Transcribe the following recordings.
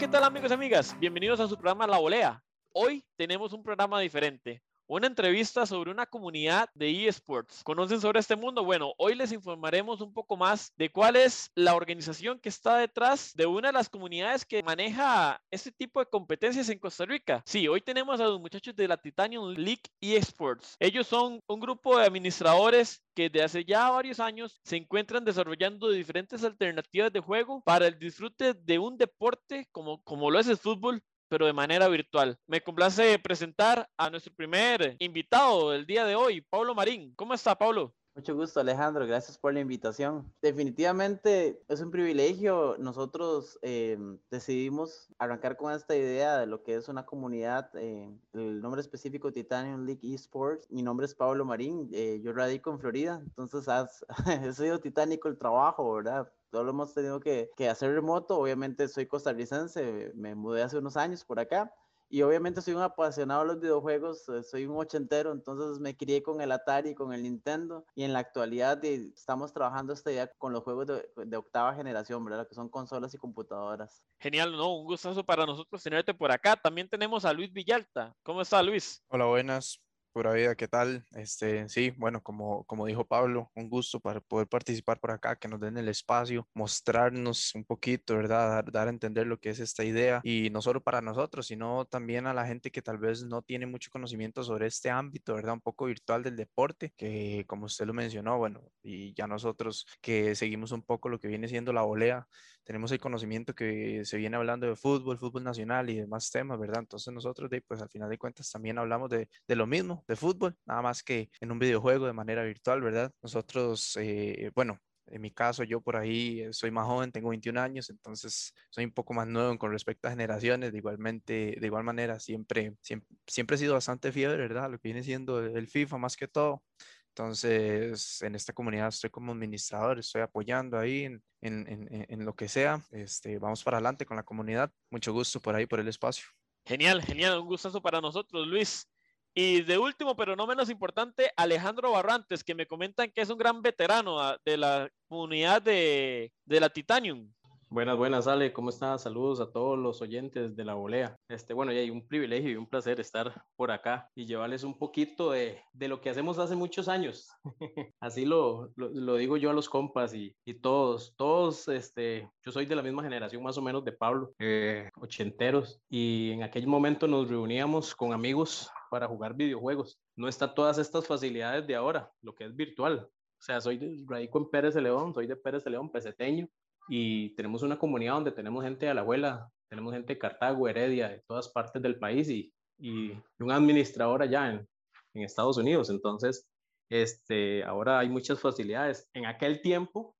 ¿qué tal amigos y amigas? Bienvenidos a su programa La Volea. Hoy tenemos un programa diferente una entrevista sobre una comunidad de eSports. ¿Conocen sobre este mundo? Bueno, hoy les informaremos un poco más de cuál es la organización que está detrás de una de las comunidades que maneja este tipo de competencias en Costa Rica. Sí, hoy tenemos a los muchachos de la Titanium League eSports. Ellos son un grupo de administradores que desde hace ya varios años se encuentran desarrollando diferentes alternativas de juego para el disfrute de un deporte como, como lo es el fútbol, pero de manera virtual. Me complace presentar a nuestro primer invitado del día de hoy, Pablo Marín. ¿Cómo está, Pablo? Mucho gusto, Alejandro. Gracias por la invitación. Definitivamente es un privilegio. Nosotros eh, decidimos arrancar con esta idea de lo que es una comunidad, eh, el nombre específico Titanium League Esports. Mi nombre es Pablo Marín. Eh, yo radico en Florida, entonces ha sido titánico el trabajo, ¿verdad? Todo lo hemos tenido que, que, hacer remoto. Obviamente soy costarricense, me mudé hace unos años por acá. Y obviamente soy un apasionado de los videojuegos, eh, soy un ochentero, entonces me crié con el Atari, con el Nintendo. Y en la actualidad estamos trabajando esta idea con los juegos de, de, octava generación, ¿verdad? Que son consolas y computadoras. Genial, ¿no? Un gustazo para nosotros tenerte por acá. También tenemos a Luis Villalta. ¿Cómo está, Luis? Hola, buenas. Pura vida, ¿qué tal? Este, sí, bueno, como, como dijo Pablo, un gusto para poder participar por acá, que nos den el espacio, mostrarnos un poquito, ¿verdad? Dar, a entender lo que es esta idea y no solo para nosotros, sino también a la gente que tal vez no tiene mucho conocimiento sobre este ámbito, ¿verdad? Un poco virtual del deporte, que como usted lo mencionó, bueno, y ya nosotros que seguimos un poco lo que viene siendo la volea, tenemos el conocimiento que se viene hablando de fútbol, fútbol nacional y demás temas, ¿verdad? Entonces nosotros, pues al final de cuentas también hablamos de, de lo mismo, de fútbol, nada más que en un videojuego de manera virtual, ¿verdad? Nosotros, eh, bueno, en mi caso, yo por ahí eh, soy más joven, tengo 21 años, entonces soy un poco más nuevo con respecto a generaciones. De igualmente, de igual manera, siempre, siempre, siempre he sido bastante fiebre, ¿verdad? Lo que viene siendo el FIFA más que todo. Entonces, en esta comunidad estoy como administrador, estoy apoyando ahí en, en, en, lo que sea. Este, vamos para adelante con la comunidad. Mucho gusto por ahí, por el espacio. Genial, genial. Un gustazo para nosotros, Luis. Y de último, pero no menos importante, Alejandro Barrantes, que me comentan que es un gran veterano ah, de la comunidad de, de la Titanium. Buenas, buenas, Ale, ¿cómo estás? Saludos a todos los oyentes de la volea. Este, bueno, y hay un privilegio y un placer estar por acá y llevarles un poquito de, de lo que hacemos hace muchos años. Así lo, lo, lo, digo yo a los compas y, y, todos, todos, este, yo soy de la misma generación más o menos de Pablo, eh, ochenteros, y en aquel momento nos reuníamos con amigos para jugar videojuegos. No está todas estas facilidades de ahora, lo que es virtual. O sea, soy de, radico en Pérez de León, soy de Pérez de León, peseteño, y tenemos una comunidad donde tenemos gente de la abuela, tenemos gente de Cartago, Heredia, de todas partes del país y, y un administrador allá en, en, Estados Unidos. Entonces, este, ahora hay muchas facilidades. En aquel tiempo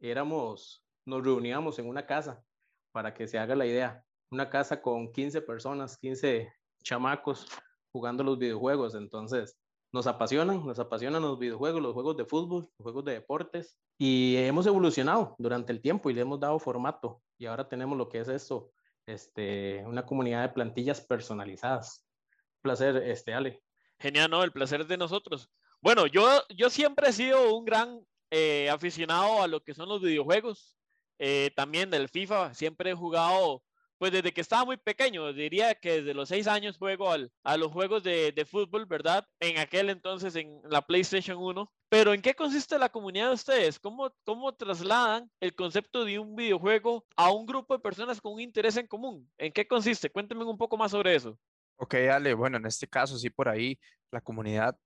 éramos, nos reuníamos en una casa, para que se haga la idea, una casa con 15 personas, 15 chamacos jugando los videojuegos. Entonces, nos apasionan, nos apasionan los videojuegos, los juegos de fútbol, los juegos de deportes y hemos evolucionado durante el tiempo y le hemos dado formato y ahora tenemos lo que es esto, este, una comunidad de plantillas personalizadas. Placer, este, Ale. Genial, ¿no? El placer es de nosotros. Bueno, yo, yo siempre he sido un gran eh, aficionado a lo que son los videojuegos, eh, también del FIFA, siempre he jugado pues desde que estaba muy pequeño, diría que desde los seis años juego al, a los juegos de, de, fútbol, ¿verdad? En aquel entonces en la PlayStation 1. Pero ¿en qué consiste la comunidad de ustedes? ¿Cómo, ¿Cómo trasladan el concepto de un videojuego a un grupo de personas con un interés en común? ¿En qué consiste? Cuéntenme un poco más sobre eso. Ok, Ale, bueno, en este caso sí por ahí la comunidad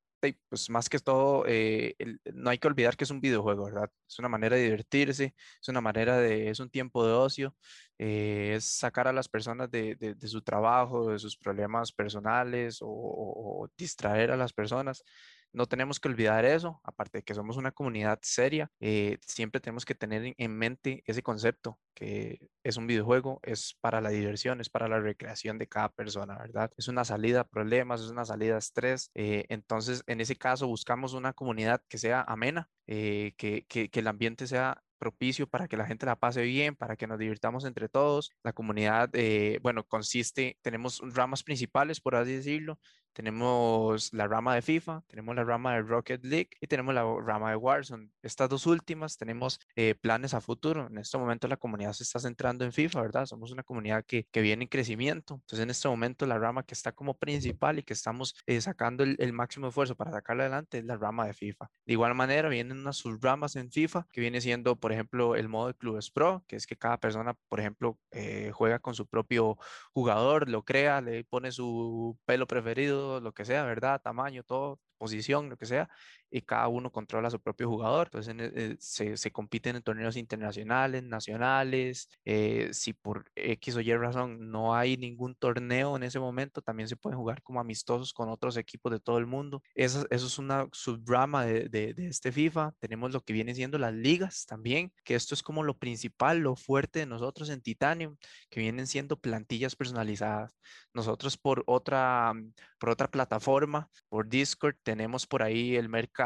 pues más que todo, eh, no hay que olvidar que es un videojuego, ¿verdad? Es una manera de divertirse, es una manera de, es un tiempo de ocio, eh, es sacar a las personas de, de, su trabajo, de sus problemas personales o distraer a las personas no tenemos que olvidar eso, aparte de que somos una comunidad seria, eh, siempre tenemos que tener en mente ese concepto, que es un videojuego, es para la diversión, es para la recreación de cada persona, ¿verdad? Es una salida a problemas, es una salida a estrés. Eh, entonces, en ese caso, buscamos una comunidad que sea amena, eh, que, que, el ambiente sea propicio para que la gente la pase bien, para que nos divirtamos entre todos. La comunidad, eh, bueno, consiste, tenemos ramas principales, por así decirlo, tenemos la rama de FIFA, tenemos la rama de Rocket League y tenemos la rama de Warzone. Estas dos últimas tenemos eh, planes a futuro. En este momento la comunidad se está centrando en FIFA, ¿verdad? Somos una comunidad que, que viene en crecimiento. Entonces en este momento la rama que está como principal y que estamos eh, sacando el, máximo esfuerzo para sacarla adelante es la rama de FIFA. De igual manera vienen unas subramas en FIFA que viene siendo, por ejemplo, el modo de clubes pro, que es que cada persona, por ejemplo, eh, juega con su propio jugador, lo crea, le pone su pelo preferido lo que sea, ¿verdad? Tamaño, todo, posición, lo que sea, y cada uno controla a su propio jugador. Entonces eh, se, se, compiten en torneos internacionales, nacionales. Eh, si por X o Y razón no hay ningún torneo en ese momento, también se pueden jugar como amistosos con otros equipos de todo el mundo. Eso, eso es una subrama de, de, de, este FIFA. Tenemos lo que viene siendo las ligas también, que esto es como lo principal, lo fuerte de nosotros en Titanium, que vienen siendo plantillas personalizadas. Nosotros por otra, por otra plataforma, por Discord, tenemos por ahí el mercado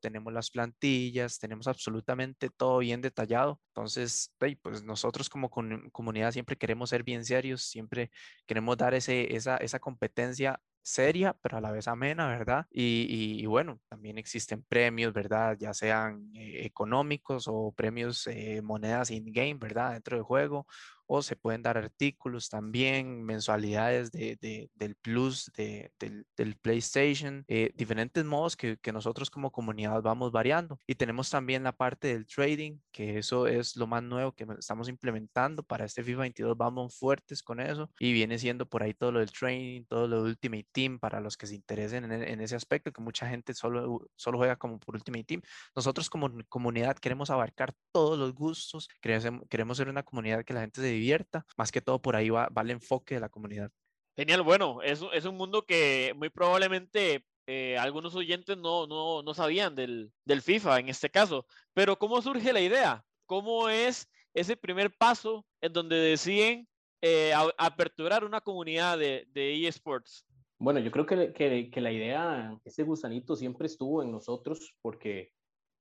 tenemos las plantillas, tenemos absolutamente todo bien detallado. Entonces, pues nosotros como comunidad siempre queremos ser bien serios, siempre queremos dar ese, esa, esa competencia seria, pero a la vez amena, ¿verdad? Y, y, bueno, también existen premios, ¿verdad? Ya sean eh, económicos o premios eh, monedas in-game, ¿verdad? Dentro del juego o se pueden dar artículos también, mensualidades de, de, del Plus de, del, del, PlayStation, eh, diferentes modos que, que, nosotros como comunidad vamos variando. Y tenemos también la parte del trading, que eso es lo más nuevo que estamos implementando para este FIFA 22, vamos fuertes con eso y viene siendo por ahí todo lo del trading, todo lo de Ultimate Team para los que se interesen en, en ese aspecto, que mucha gente solo, solo juega como por Ultimate Team. Nosotros como comunidad queremos abarcar todos los gustos, queremos, queremos ser una comunidad que la gente se divierta, más que todo por ahí va, va el enfoque de la comunidad. Genial, bueno, es, es un mundo que muy probablemente eh, algunos oyentes no, no, no sabían del, del, FIFA en este caso, pero ¿cómo surge la idea? ¿Cómo es ese primer paso en donde deciden eh, a, aperturar una comunidad de, de eSports? Bueno, yo creo que, que, que, la idea, ese gusanito siempre estuvo en nosotros porque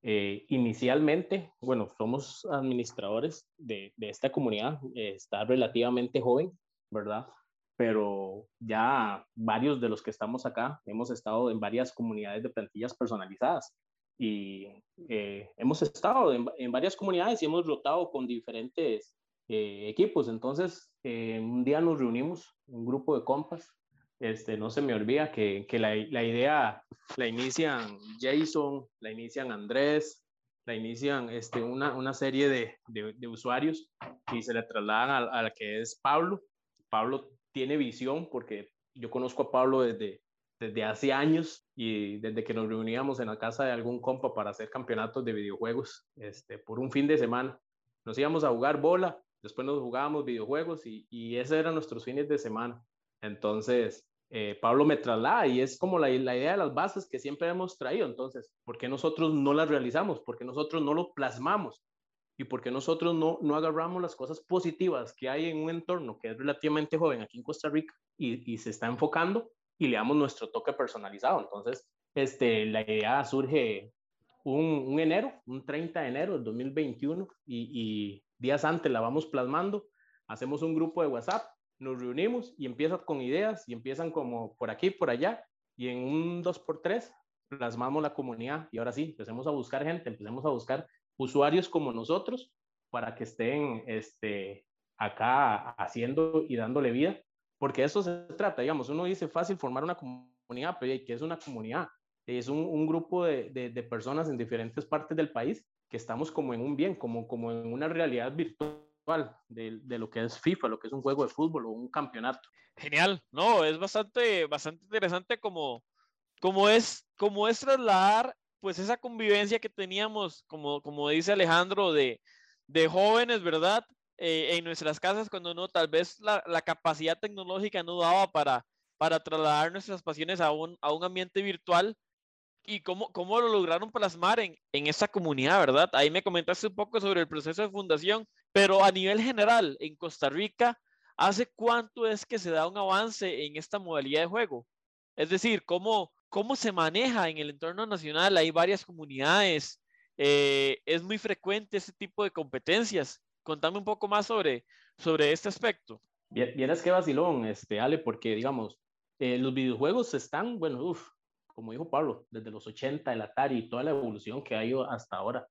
eh, inicialmente, bueno, somos administradores de, de esta comunidad, eh, está relativamente joven, ¿verdad? Pero ya varios de los que estamos acá hemos estado en varias comunidades de plantillas personalizadas y eh, hemos estado en, en, varias comunidades y hemos rotado con diferentes eh, equipos. Entonces, eh, un día nos reunimos, un grupo de compas, este, no se me olvida que, que la, la, idea la inician Jason, la inician Andrés, la inician este, una, una serie de, de, de, usuarios y se le trasladan a, a la que es Pablo. Pablo tiene visión porque yo conozco a Pablo desde, desde hace años y desde que nos reuníamos en la casa de algún compa para hacer campeonatos de videojuegos este, por un fin de semana. Nos íbamos a jugar bola, después nos jugábamos videojuegos y, y esos eran nuestros fines de semana. Entonces, eh, Pablo me traslada y es como la, la, idea de las bases que siempre hemos traído. Entonces, ¿por qué nosotros no las realizamos? ¿Por qué nosotros no lo plasmamos? ¿Y por qué nosotros no, no agarramos las cosas positivas que hay en un entorno que es relativamente joven aquí en Costa Rica y, y se está enfocando y le damos nuestro toque personalizado? Entonces, este, la idea surge un, un enero, un 30 de enero del 2021 y, y días antes la vamos plasmando. Hacemos un grupo de WhatsApp nos reunimos y empiezan con ideas y empiezan como por aquí, por allá, y en un 2x3 plasmamos la comunidad. Y ahora sí, empecemos a buscar gente, empecemos a buscar usuarios como nosotros para que estén este, acá haciendo y dándole vida, porque eso se trata, digamos, uno dice fácil formar una comunidad, pero ¿qué es una comunidad? Es un, grupo de, de, de, personas en diferentes partes del país que estamos como en un bien, como, como en una realidad virtual de, de, lo que es FIFA, lo que es un juego de fútbol o un campeonato. Genial, no, es bastante, bastante interesante como, como, es, como es trasladar pues esa convivencia que teníamos, como, como dice Alejandro, de, de jóvenes, ¿verdad? Eh, en nuestras casas cuando no, tal vez la, la, capacidad tecnológica no daba para, para trasladar nuestras pasiones a un, a un ambiente virtual y cómo, cómo lo lograron plasmar en, en esa comunidad, ¿verdad? Ahí me comentaste un poco sobre el proceso de fundación, pero a nivel general, en Costa Rica, ¿hace cuánto es que se da un avance en esta modalidad de juego? Es decir, ¿cómo, cómo se maneja en el entorno nacional? Hay varias comunidades, eh, es muy frecuente este tipo de competencias. Contame un poco más sobre, sobre este aspecto. Vieras qué vacilón, este, Ale, porque digamos, Eh, los videojuegos están, bueno, uf, como dijo Pablo, desde los 80, el Atari y toda la evolución que ha ido hasta ahora.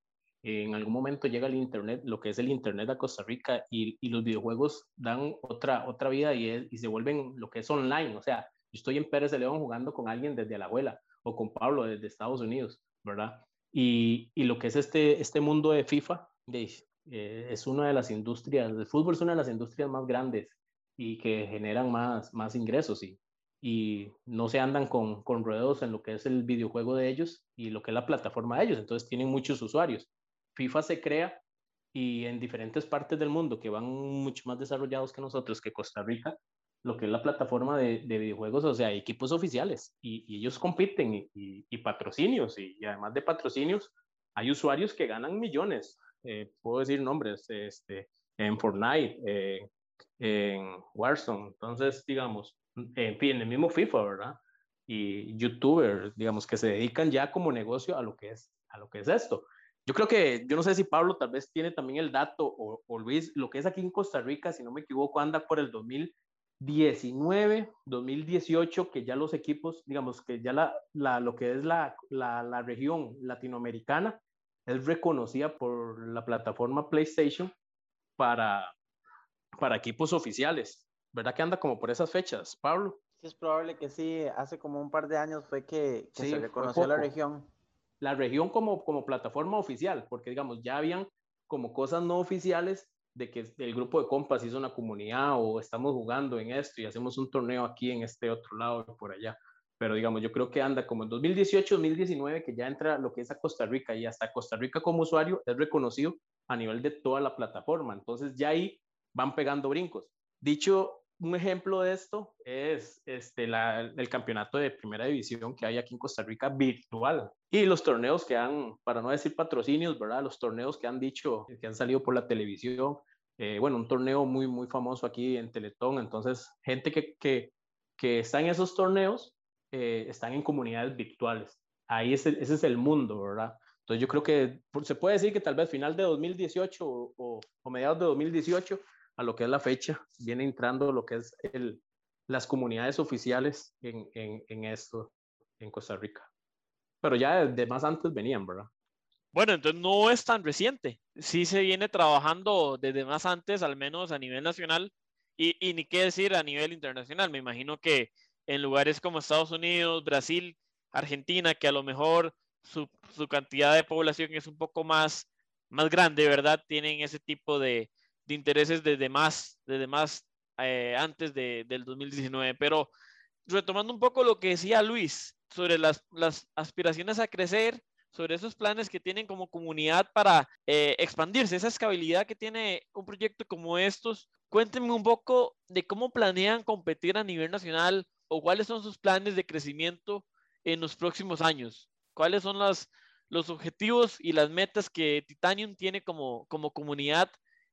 En algún momento llega el Internet, lo que es el Internet a Costa Rica y, y los videojuegos dan otra, otra vida y, y, se vuelven lo que es online. O sea, yo estoy en Pérez de León jugando con alguien desde la abuela o con Pablo desde Estados Unidos, ¿verdad? Y, y lo que es este, este mundo de FIFA, de, eh, es una de las industrias, el fútbol es una de las industrias más grandes y que generan más, más ingresos y, y no se andan con, con ruedos en lo que es el videojuego de ellos y lo que es la plataforma de ellos, entonces tienen muchos usuarios. FIFA se crea y en diferentes partes del mundo que van mucho más desarrollados que nosotros, que Costa Rica, lo que es la plataforma de, de videojuegos, o sea, equipos oficiales y, y ellos compiten y, y patrocinios y, además de patrocinios, hay usuarios que ganan millones. Eh, puedo decir nombres, este, en Fortnite, eh, en Warzone. Entonces, digamos, en fin, en el mismo FIFA, ¿verdad? Y youtubers, digamos, que se dedican ya como negocio a lo que es, a lo que es esto. Yo creo que, yo no sé si Pablo tal vez tiene también el dato, o, o Luis, lo que es aquí en Costa Rica, si no me equivoco, anda por el 2019, 2018, que ya los equipos, digamos, que ya la, la lo que es la, la, la región latinoamericana es reconocida por la plataforma PlayStation para, para equipos oficiales. ¿Verdad que anda como por esas fechas, Pablo? Sí, es probable que sí. Hace como un par de años fue que, que sí, se reconoció la región. La región como, como plataforma oficial, porque digamos, ya habían como cosas no oficiales de que el grupo de compas hizo una comunidad o estamos jugando en esto y hacemos un torneo aquí en este otro lado y por allá. Pero digamos, yo creo que anda como en 2018, 2019, que ya entra lo que es a Costa Rica y hasta Costa Rica como usuario es reconocido a nivel de toda la plataforma. Entonces ya ahí van pegando brincos. Dicho un ejemplo de esto es este, la, el campeonato de primera división que hay aquí en Costa Rica virtual y los torneos que han, para no decir patrocinios, ¿verdad? Los torneos que han dicho, que han salido por la televisión. Eh, bueno, un torneo muy, muy famoso aquí en Teletón. Entonces, gente que, que, que está en esos torneos eh, están en comunidades virtuales. Ahí es ese es el mundo, ¿verdad? Entonces, yo creo que se puede decir que tal vez final de 2018 o, o, o mediados de 2018 a lo que es la fecha, viene entrando lo que es el, las comunidades oficiales en, en, en, esto en Costa Rica. Pero ya de más antes venían, ¿verdad? Bueno, entonces no es tan reciente. Sí se viene trabajando desde más antes, al menos a nivel nacional, y, y ni qué decir a nivel internacional. Me imagino que en lugares como Estados Unidos, Brasil, Argentina, que a lo mejor su, su cantidad de población es un poco más, más grande, ¿verdad? Tienen ese tipo de, de intereses desde más, desde más eh, antes de, del 2019. Pero retomando un poco lo que decía Luis sobre las, las aspiraciones a crecer, sobre esos planes que tienen como comunidad para eh, expandirse, esa escalabilidad que tiene un proyecto como estos. Cuéntenme un poco de cómo planean competir a nivel nacional o cuáles son sus planes de crecimiento en los próximos años. ¿Cuáles son las, los objetivos y las metas que Titanium tiene como, como comunidad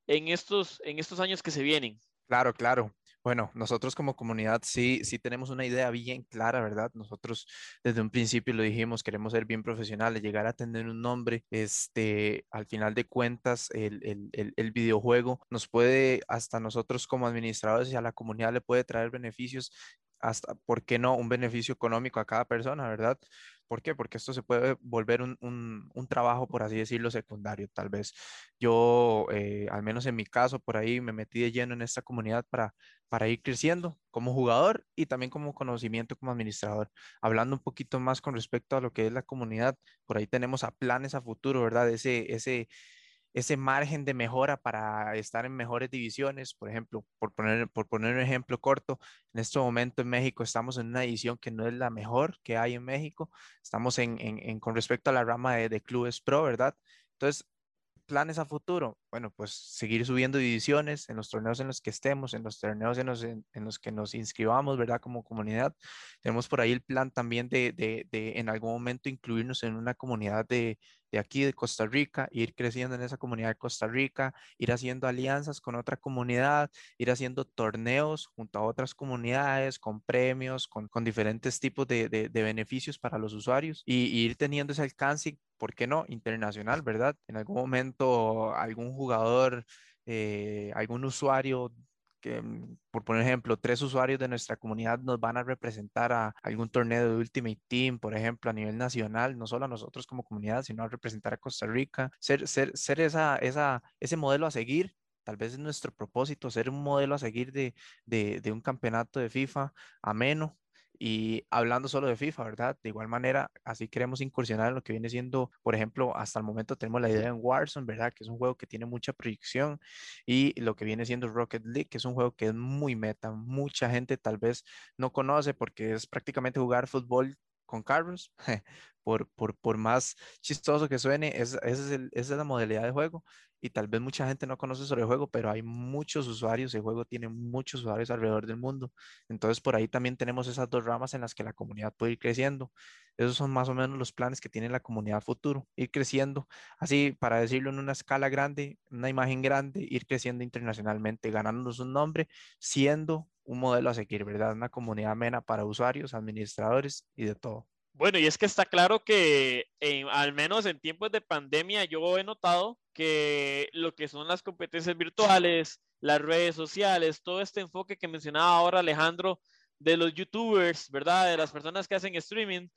en estos, en estos años que se vienen. Claro, claro. Bueno, nosotros como comunidad sí, sí tenemos una idea bien clara, ¿verdad? Nosotros desde un principio lo dijimos, queremos ser bien profesionales, llegar a tener un nombre, este, al final de cuentas, el, el, el, el videojuego nos puede, hasta nosotros como administradores y a la comunidad le puede traer beneficios hasta, ¿por qué no? Un beneficio económico a cada persona, ¿verdad? ¿Por qué? Porque esto se puede volver un, un, trabajo, por así decirlo, secundario. Tal vez yo, eh, al menos en mi caso, por ahí me metí de lleno en esta comunidad para, para ir creciendo como jugador y también como conocimiento como administrador. Hablando un poquito más con respecto a lo que es la comunidad, por ahí tenemos a planes a futuro, ¿verdad? Ese, ese, ese margen de mejora para estar en mejores divisiones. Por ejemplo, por poner, por poner un ejemplo corto, en este momento en México estamos en una división que no es la mejor que hay en México. Estamos en, en, en con respecto a la rama de, de clubes pro, ¿verdad? Entonces, planes a futuro? Bueno, pues seguir subiendo divisiones en los torneos en los que estemos, en los torneos en los, en, en los que nos inscribamos, ¿verdad? Como comunidad. Tenemos por ahí el plan también de, de, de en algún momento incluirnos en una comunidad de, de aquí de Costa Rica, ir creciendo en esa comunidad de Costa Rica, ir haciendo alianzas con otra comunidad, ir haciendo torneos junto a otras comunidades, con premios, con, con diferentes tipos de, de, beneficios para los usuarios y, y ir teniendo ese alcance, ¿por qué no? Internacional, ¿verdad? En algún momento algún jugador, eh, algún usuario que, mm, por poner ejemplo, tres usuarios de nuestra comunidad nos van a representar a algún torneo de Ultimate Team, por ejemplo, a nivel nacional, no solo a nosotros como comunidad, sino a representar a Costa Rica, ser, ser, ser esa, esa, ese modelo a seguir tal vez es nuestro propósito, ser un modelo a seguir de, de, de, un campeonato de FIFA ameno, y hablando solo de FIFA, ¿verdad? De igual manera, así queremos incursionar en lo que viene siendo, por ejemplo, hasta el momento tenemos la idea en Warzone, ¿verdad? Que es un juego que tiene mucha proyección y lo que viene siendo Rocket League, que es un juego que es muy meta. Mucha gente tal vez no conoce porque es prácticamente jugar fútbol con carros, por, por, por, más chistoso que suene, es, es es la modalidad de juego, y tal vez mucha gente no conoce sobre el juego, pero hay muchos usuarios, el juego tiene muchos usuarios alrededor del mundo. Entonces por ahí también tenemos esas dos ramas en las que la comunidad puede ir creciendo. Esos son más o menos los planes que tiene la comunidad futuro, ir creciendo, así para decirlo en una escala grande, una imagen grande, ir creciendo internacionalmente, ganándonos un nombre, siendo un modelo a seguir, ¿verdad? Una comunidad amena para usuarios, administradores y de todo. Bueno, y es que está claro que al menos en tiempos de pandemia yo he notado que lo que son las competencias virtuales, las redes sociales, todo este enfoque que mencionaba ahora Alejandro de los youtubers, ¿verdad? De las personas que hacen streaming,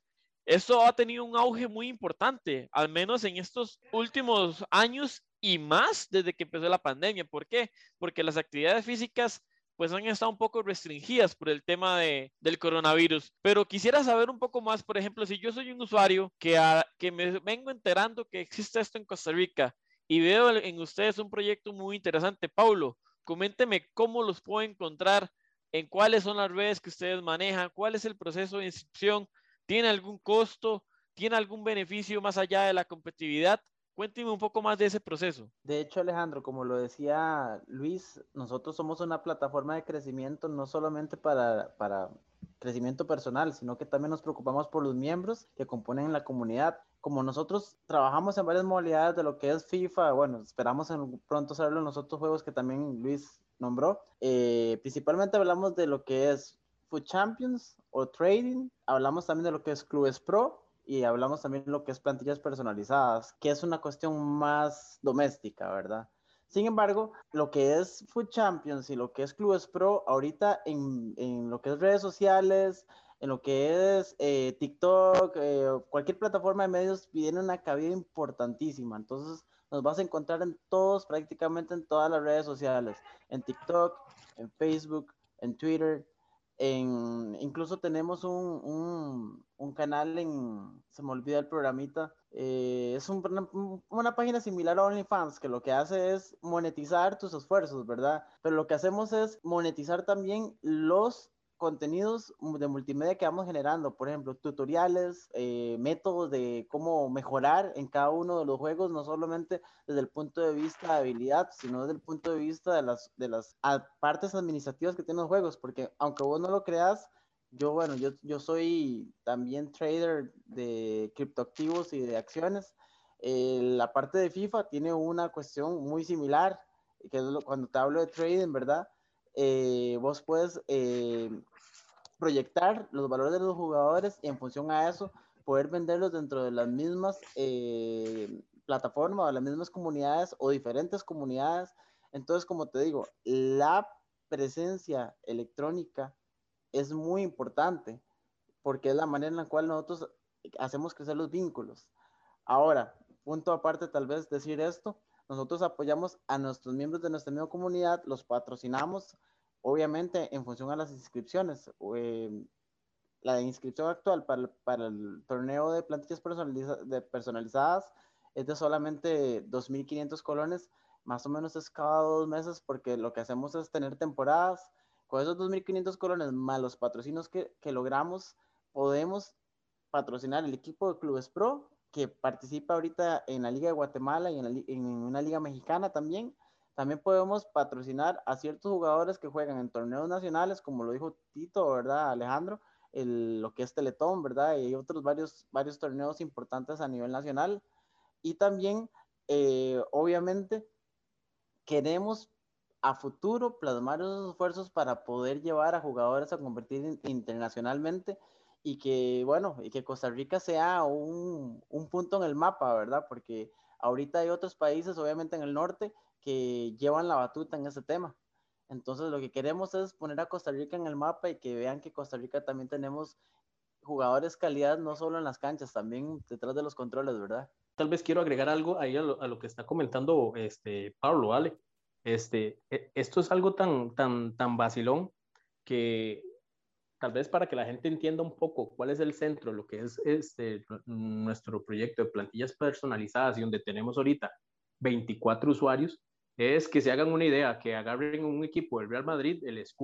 eso ha tenido un auge muy importante, al menos en estos últimos años y más desde que empezó la pandemia. ¿Por qué? Porque las actividades físicas pues han estado un poco restringidas por el tema de, del coronavirus. Pero quisiera saber un poco más, por ejemplo, si yo soy un usuario que, que me vengo enterando que existe esto en Costa Rica y veo en ustedes un proyecto muy interesante, Paulo, coménteme cómo los puedo encontrar, en cuáles son las redes que ustedes manejan, cuál es el proceso de inscripción, tiene algún costo, tiene algún beneficio más allá de la competitividad. Cuénteme un poco más de ese proceso. De hecho, Alejandro, como lo decía Luis, nosotros somos una plataforma de crecimiento no solamente para, para crecimiento personal, sino que también nos preocupamos por los miembros que componen la comunidad. Como nosotros trabajamos en varias modalidades de lo que es FIFA, bueno, esperamos en pronto saberlo en los otros juegos que también Luis nombró. Eh, principalmente hablamos de lo que es Food Champions o Trading, hablamos también de lo que es Clubes Pro y hablamos también de lo que es plantillas personalizadas, que es una cuestión más doméstica, ¿verdad? Sin embargo, lo que es Food Champions y lo que es Clubes Pro, ahorita en, en lo que es redes sociales, en lo que es eh, TikTok, eh, cualquier plataforma de medios, tiene una cabida importantísima. Entonces, nos vas a encontrar en todos, prácticamente en todas las redes sociales, en TikTok, en Facebook, en Twitter, incluso tenemos un, canal en, se me olvida el programita, eh, es una página similar a OnlyFans que lo que hace es monetizar tus esfuerzos, ¿verdad? Pero lo que hacemos es monetizar también los contenidos de multimedia que vamos generando, por ejemplo, tutoriales, eh, métodos de cómo mejorar en cada uno de los juegos, no solamente desde el punto de vista de habilidad, sino desde el punto de vista de las, de las partes administrativas que tienen los juegos, porque aunque vos no lo creas, yo, bueno, yo, yo soy también trader de criptoactivos y de acciones. Eh, la parte de FIFA tiene una cuestión muy similar, que es cuando te hablo de trading, ¿verdad? Eh, vos puedes eh, proyectar los valores de los jugadores y en función a eso poder venderlos dentro de las mismas plataformas o las mismas comunidades o diferentes comunidades. Entonces, como te digo, la presencia electrónica es muy importante porque es la manera en la cual nosotros hacemos crecer los vínculos. Ahora, punto aparte tal vez decir esto, nosotros apoyamos a nuestros miembros de nuestra misma comunidad, los patrocinamos, obviamente en función a las inscripciones. Eh, la inscripción actual para, el torneo de plantillas personalizadas es de solamente 2.500 colones, más o menos es cada dos meses, porque lo que hacemos es tener temporadas. Con esos 2.500 colones más los patrocinios que, que logramos, podemos patrocinar el equipo de Clubes Pro que participa ahorita en la Liga de Guatemala y en, una liga mexicana también. También podemos patrocinar a ciertos jugadores que juegan en torneos nacionales, como lo dijo Tito, ¿verdad, Alejandro? El, lo que es Teletón, ¿verdad? Y otros varios, varios torneos importantes a nivel nacional. Y también, eh, obviamente, queremos a futuro plasmar esos esfuerzos para poder llevar a jugadores a competir internacionalmente y que, bueno, y que Costa Rica sea un, un, punto en el mapa, ¿verdad? Porque ahorita hay otros países, obviamente en el norte, que llevan la batuta en ese tema. Entonces lo que queremos es poner a Costa Rica en el mapa y que vean que Costa Rica también tenemos jugadores calidad no solo en las canchas, también detrás de los controles, ¿verdad? Tal vez quiero agregar algo ahí a lo, que está comentando este Pablo, ¿vale? Este, e, esto es algo tan, tan, tan vacilón que tal vez para que la gente entienda un poco cuál es el centro, lo que es este, nuestro proyecto de plantillas personalizadas y donde tenemos ahorita 24 usuarios, es que se hagan una idea, que agarren un equipo del Real Madrid, el SQ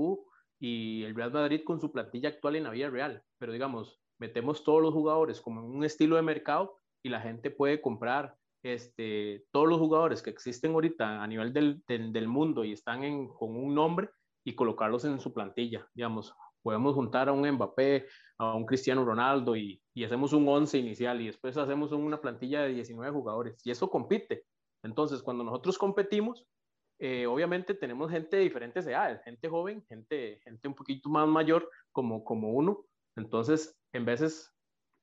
y el Real Madrid con su plantilla actual en la vida real, pero digamos, metemos todos los jugadores como en un estilo de mercado y la gente puede comprar este, todos los jugadores que existen ahorita a nivel del, del, mundo y están con un nombre y colocarlos en su plantilla, digamos, podemos juntar a un Mbappé, a un Cristiano Ronaldo y, y hacemos un 11 inicial y después hacemos una plantilla de 19 jugadores y eso compite. Entonces, cuando nosotros competimos, eh, obviamente tenemos gente de diferentes edades, gente joven, gente, gente un poquito más mayor como, como uno. Entonces, en veces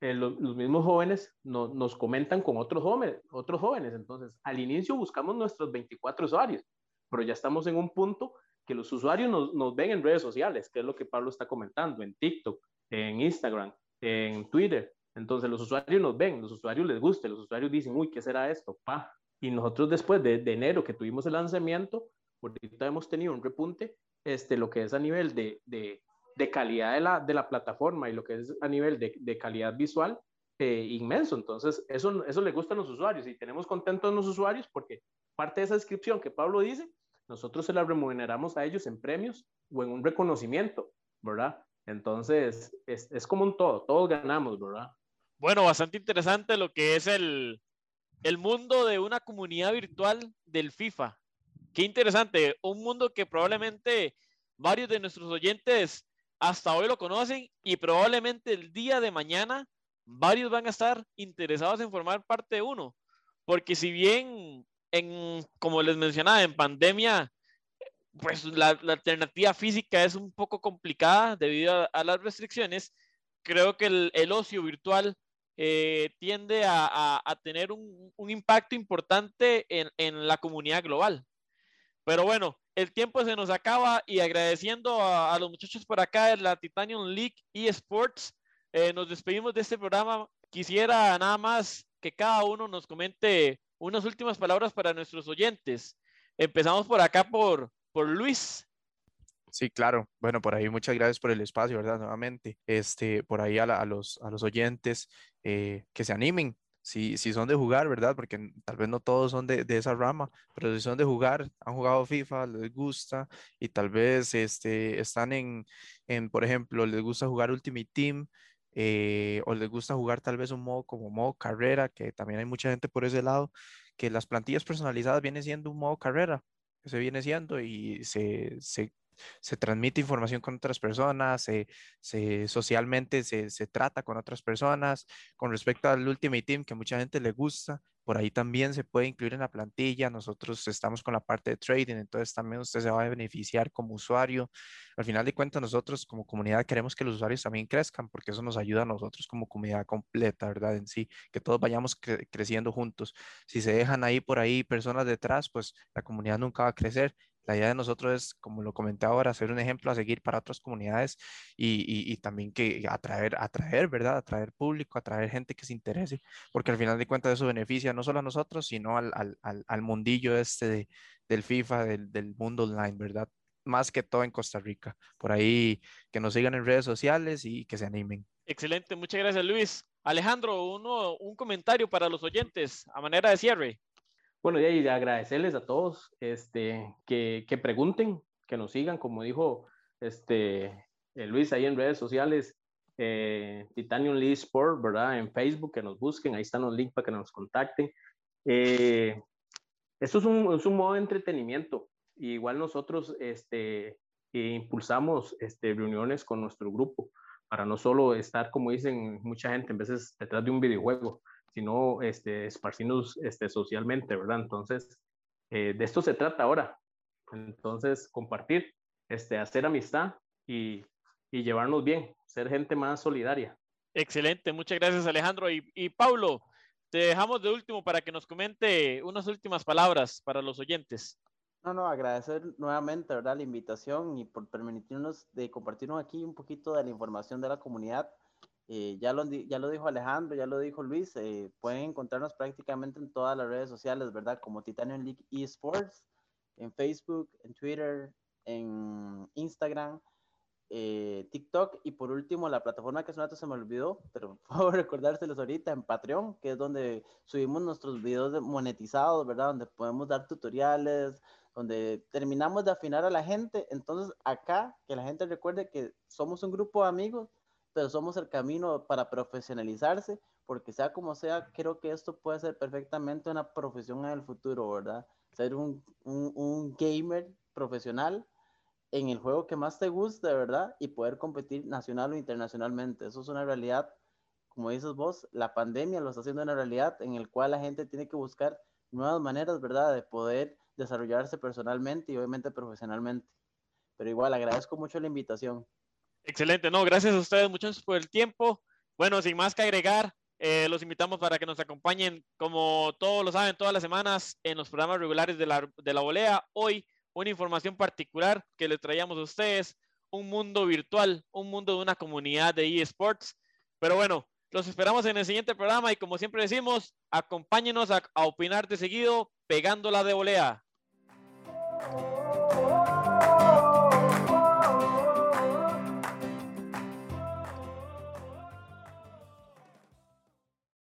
eh, los, mismos jóvenes nos comentan con otros jóvenes, otros jóvenes. Entonces, al inicio buscamos nuestros 24 usuarios, pero ya estamos en un punto que los usuarios nos, nos, ven en redes sociales, que es lo que Pablo está comentando, en TikTok, en Instagram, en Twitter. Entonces los usuarios nos ven, los usuarios les gusta, los usuarios dicen, uy, ¿qué será esto? Pa. Y nosotros después de, de enero que tuvimos el lanzamiento, ahorita hemos tenido un repunte, este, lo que es a nivel de, de, de calidad de la, de la, plataforma y lo que es a nivel de, de calidad visual, eh, inmenso. Entonces, eso, eso le gusta a los usuarios y tenemos contentos a los usuarios porque parte de esa descripción que Pablo dice nosotros se la remuneramos a ellos en premios o en un reconocimiento, ¿verdad? Entonces, es, es como un todo, todos ganamos, ¿verdad? Bueno, bastante interesante lo que es el, el mundo de una comunidad virtual del FIFA. Qué interesante, un mundo que probablemente varios de nuestros oyentes hasta hoy lo conocen y probablemente el día de mañana varios van a estar interesados en formar parte de uno. Porque si bien en, como les mencionaba, en pandemia, pues la, alternativa física es un poco complicada debido a, las restricciones. Creo que el, ocio virtual eh, tiende a, tener un, impacto importante en, la comunidad global. Pero bueno, el tiempo se nos acaba y agradeciendo a, los muchachos por acá de la Titanium League eSports, eh, nos despedimos de este programa. Quisiera nada más que cada uno nos comente unas últimas palabras para nuestros oyentes. Empezamos por acá por, por Luis. Sí, claro. Bueno, por ahí muchas gracias por el espacio, ¿verdad? Nuevamente, este, por ahí a, los, a los oyentes eh, que se animen, si, si son de jugar, ¿verdad? Porque tal vez no todos son de, de, esa rama, pero si son de jugar, han jugado FIFA, les gusta y tal vez este, están en, en, por ejemplo, les gusta jugar Ultimate Team, eh, o les gusta jugar tal vez un modo como modo carrera, que también hay mucha gente por ese lado, que las plantillas personalizadas viene siendo un modo carrera, se viene siendo y se, se transmite información con otras personas, se, se socialmente se, se, trata con otras personas. Con respecto al Ultimate Team, que mucha gente le gusta, por ahí también se puede incluir en la plantilla. Nosotros estamos con la parte de trading, entonces también usted se va a beneficiar como usuario. Al final de cuentas, nosotros como comunidad queremos que los usuarios también crezcan, porque eso nos ayuda a nosotros como comunidad completa, ¿verdad? En sí, que todos vayamos creciendo juntos. Si se dejan ahí por ahí personas detrás, pues la comunidad nunca va a crecer la idea de nosotros es, como lo comenté ahora, ser un ejemplo a seguir para otras comunidades y, también que atraer, atraer, ¿verdad? Atraer público, atraer gente que se interese, porque al final de cuentas eso beneficia no solo a nosotros, sino al, al, mundillo este del FIFA, del, del mundo online, ¿verdad? Más que todo en Costa Rica. Por ahí que nos sigan en redes sociales y que se animen. Excelente, muchas gracias Luis. Alejandro, uno, un comentario para los oyentes a manera de cierre. Bueno, y agradecerles a todos este, que, que pregunten, que nos sigan, como dijo este, eh, Luis ahí en redes sociales, eh, Titanium Lee Sport, ¿verdad? En Facebook, que nos busquen, ahí están los links para que nos contacten. Eh, esto es un, es un, modo de entretenimiento. igual nosotros este, impulsamos este, reuniones con nuestro grupo para no solo estar, como dicen mucha gente, en veces detrás de un videojuego, sino este, esparcirnos este, socialmente, ¿verdad? Entonces, eh, de esto se trata ahora. Entonces, compartir, este, hacer amistad y, y llevarnos bien, ser gente más solidaria. Excelente, muchas gracias Alejandro. Y, y Paulo, te dejamos de último para que nos comente unas últimas palabras para los oyentes. No, no, agradecer nuevamente, ¿verdad? La invitación y por permitirnos de compartirnos aquí un poquito de la información de la comunidad. Eh, ya, lo, ya lo dijo Alejandro, ya lo dijo Luis, eh, pueden encontrarnos prácticamente en todas las redes sociales, ¿verdad? Como Titanium League Esports, en Facebook, en Twitter, en Instagram, eh, TikTok y por último la plataforma que hace un rato se me olvidó, pero puedo recordárselos ahorita en Patreon, que es donde subimos nuestros videos monetizados, ¿verdad? Donde podemos dar tutoriales, donde terminamos de afinar a la gente. Entonces acá, que la gente recuerde que somos un grupo de amigos, pero somos el camino para profesionalizarse, porque sea como sea, creo que esto puede ser perfectamente una profesión en el futuro, ¿verdad? Ser un, un, gamer profesional en el juego que más te guste, ¿verdad? Y poder competir nacional o internacionalmente. Eso es una realidad, como dices vos, la pandemia lo está haciendo una realidad en el cual la gente tiene que buscar nuevas maneras, ¿verdad? De poder desarrollarse personalmente y obviamente profesionalmente. Pero igual, agradezco mucho la invitación. Excelente, no, gracias a ustedes muchos por el tiempo. Bueno, sin más que agregar, eh, los invitamos para que nos acompañen, como todos lo saben, todas las semanas en los programas regulares de la, de la volea. Hoy una información particular que les traíamos a ustedes, un mundo virtual, un mundo de una comunidad de eSports. Pero bueno, los esperamos en el siguiente programa y como siempre decimos, acompáñenos a, a opinar de seguido pegándola de volea.